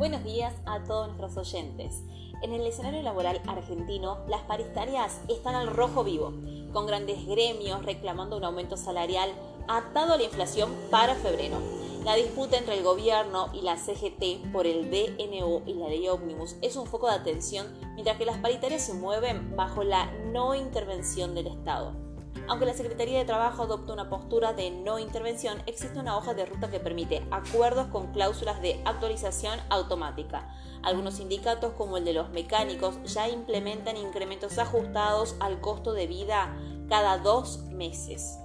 Buenos días a todos nuestros oyentes. En el escenario laboral argentino, las paritarias están al rojo vivo, con grandes gremios reclamando un aumento salarial atado a la inflación para febrero. La disputa entre el gobierno y la CGT por el DNU y la ley Omnibus es un foco de atención mientras que las paritarias se mueven bajo la no intervención del Estado. Aunque la Secretaría de Trabajo adopta una postura de no intervención, existe una hoja de ruta que permite acuerdos con cláusulas de actualización automática. Algunos sindicatos, como el de los mecánicos, ya implementan incrementos ajustados al costo de vida cada dos meses.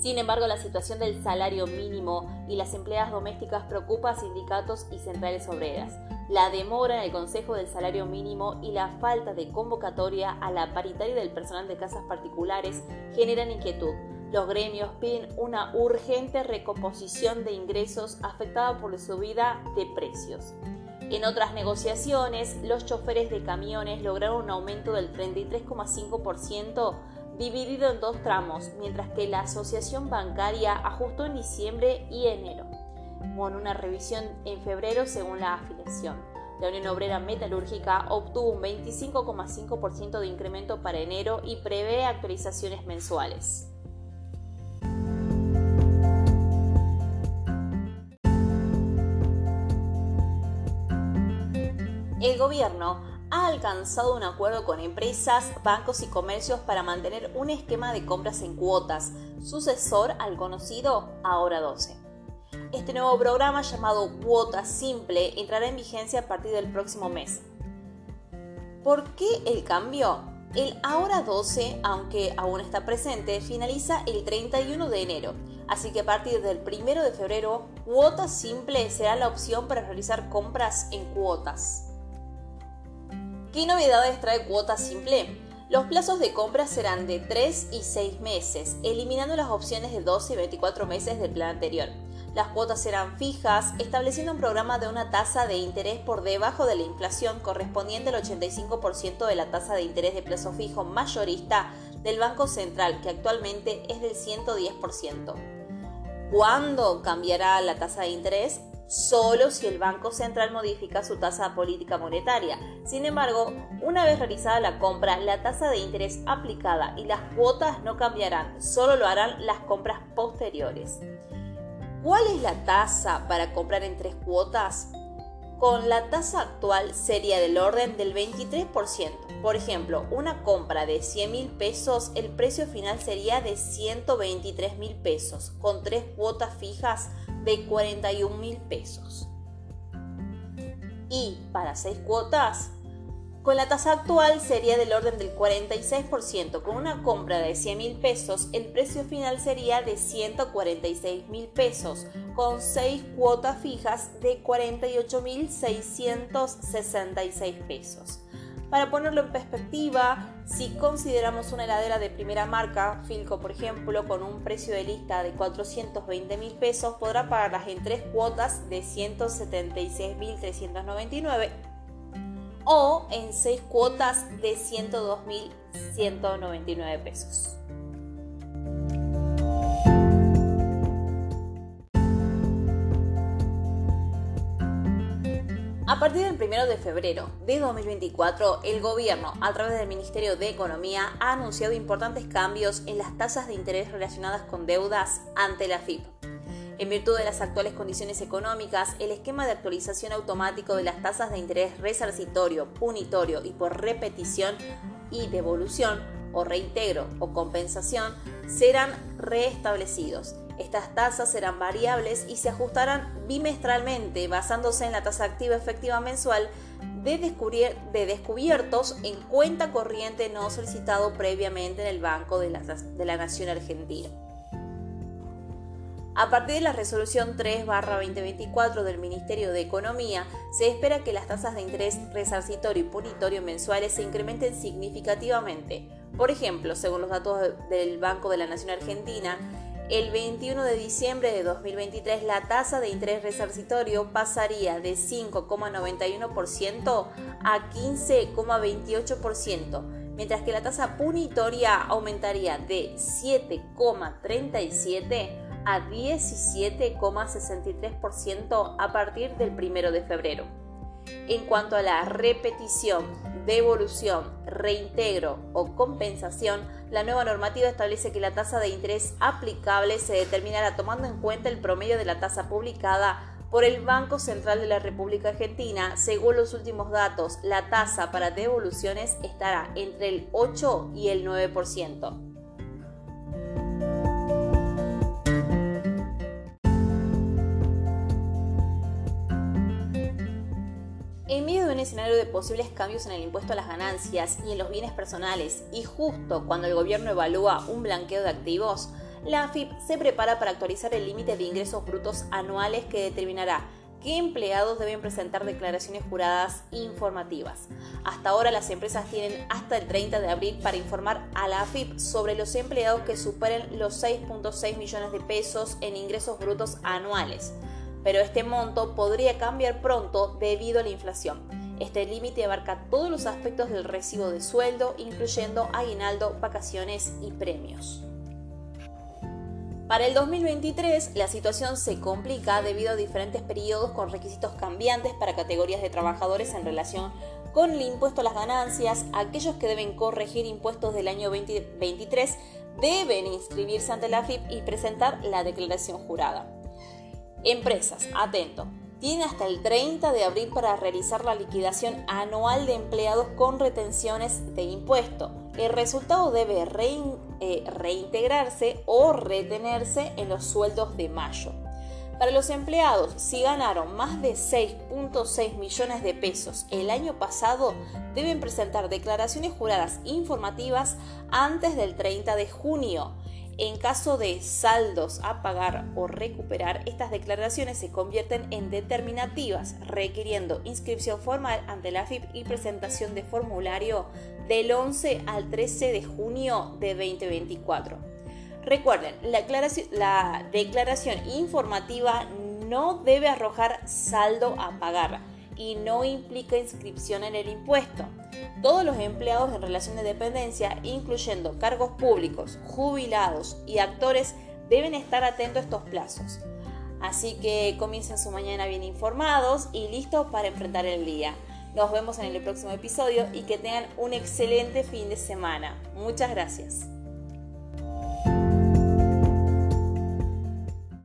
Sin embargo, la situación del salario mínimo y las empleadas domésticas preocupa a sindicatos y centrales obreras. La demora en el Consejo del Salario Mínimo y la falta de convocatoria a la paritaria del personal de casas particulares generan inquietud. Los gremios piden una urgente recomposición de ingresos afectada por la subida de precios. En otras negociaciones, los choferes de camiones lograron un aumento del 33,5% dividido en dos tramos, mientras que la Asociación Bancaria ajustó en diciembre y enero, con una revisión en febrero según la afiliación. La Unión Obrera Metalúrgica obtuvo un 25,5% de incremento para enero y prevé actualizaciones mensuales. El gobierno ha alcanzado un acuerdo con empresas, bancos y comercios para mantener un esquema de compras en cuotas, sucesor al conocido Ahora 12. Este nuevo programa llamado Cuota Simple entrará en vigencia a partir del próximo mes. ¿Por qué el cambio? El Ahora 12, aunque aún está presente, finaliza el 31 de enero, así que a partir del 1 de febrero, Cuota Simple será la opción para realizar compras en cuotas. ¿Qué novedades trae Cuota Simple? Los plazos de compra serán de 3 y 6 meses, eliminando las opciones de 12 y 24 meses del plan anterior. Las cuotas serán fijas, estableciendo un programa de una tasa de interés por debajo de la inflación correspondiente al 85% de la tasa de interés de plazo fijo mayorista del Banco Central, que actualmente es del 110%. ¿Cuándo cambiará la tasa de interés? Solo si el Banco Central modifica su tasa política monetaria. Sin embargo, una vez realizada la compra, la tasa de interés aplicada y las cuotas no cambiarán, solo lo harán las compras posteriores. ¿Cuál es la tasa para comprar en tres cuotas? Con la tasa actual sería del orden del 23%. Por ejemplo, una compra de 100 mil pesos, el precio final sería de 123 mil pesos, con tres cuotas fijas de 41 mil pesos. Y para seis cuotas, con la tasa actual sería del orden del 46%. Con una compra de 100 mil pesos, el precio final sería de 146 mil pesos, con seis cuotas fijas de 48 mil 666 pesos. Para ponerlo en perspectiva, si consideramos una heladera de primera marca, Filco por ejemplo, con un precio de lista de 420 mil pesos, podrá pagarlas en tres cuotas de 176.399 o en seis cuotas de 102.199 pesos. A partir del 1 de febrero de 2024, el gobierno, a través del Ministerio de Economía, ha anunciado importantes cambios en las tasas de interés relacionadas con deudas ante la FIP. En virtud de las actuales condiciones económicas, el esquema de actualización automático de las tasas de interés resarcitorio, punitorio y por repetición y devolución o reintegro o compensación serán reestablecidos estas tasas serán variables y se ajustarán bimestralmente basándose en la tasa activa efectiva mensual de, descubiertos en cuenta corriente no solicitado previamente en el Banco de la, de la Nación Argentina. A partir de la resolución 3-2024 del Ministerio de Economía, se espera que las tasas de interés resarcitorio y punitorio mensuales se incrementen significativamente. Por ejemplo, según los datos del Banco de la Nación Argentina, el 21 de diciembre de 2023 la tasa de interés resarcitorio pasaría de 5,91% a 15,28%, mientras que la tasa punitoria aumentaría de 7,37% a 17,63% a partir del 1 de febrero. En cuanto a la repetición, devolución, reintegro o compensación, la nueva normativa establece que la tasa de interés aplicable se determinará tomando en cuenta el promedio de la tasa publicada por el Banco Central de la República Argentina. Según los últimos datos, la tasa para devoluciones estará entre el 8 y el 9%. En medio de un escenario de posibles cambios en el impuesto a las ganancias y en los bienes personales, y justo cuando el gobierno evalúa un blanqueo de activos, la AFIP se prepara para actualizar el límite de ingresos brutos anuales que determinará qué empleados deben presentar declaraciones juradas informativas. Hasta ahora las empresas tienen hasta el 30 de abril para informar a la AFIP sobre los empleados que superen los 6.6 millones de pesos en ingresos brutos anuales pero este monto podría cambiar pronto debido a la inflación. Este límite abarca todos los aspectos del recibo de sueldo, incluyendo aguinaldo, vacaciones y premios. Para el 2023, la situación se complica debido a diferentes periodos con requisitos cambiantes para categorías de trabajadores en relación con el impuesto a las ganancias. Aquellos que deben corregir impuestos del año 2023 deben inscribirse ante la AFIP y presentar la declaración jurada. Empresas, atento. Tiene hasta el 30 de abril para realizar la liquidación anual de empleados con retenciones de impuesto. El resultado debe eh, reintegrarse o retenerse en los sueldos de mayo. Para los empleados, si ganaron más de 6.6 millones de pesos el año pasado, deben presentar declaraciones juradas informativas antes del 30 de junio. En caso de saldos a pagar o recuperar, estas declaraciones se convierten en determinativas, requiriendo inscripción formal ante la AFIP y presentación de formulario del 11 al 13 de junio de 2024. Recuerden, la, la declaración informativa no debe arrojar saldo a pagar y no implica inscripción en el impuesto. Todos los empleados en relación de dependencia, incluyendo cargos públicos, jubilados y actores, deben estar atentos a estos plazos. Así que comiencen su mañana bien informados y listos para enfrentar el día. Nos vemos en el próximo episodio y que tengan un excelente fin de semana. Muchas gracias.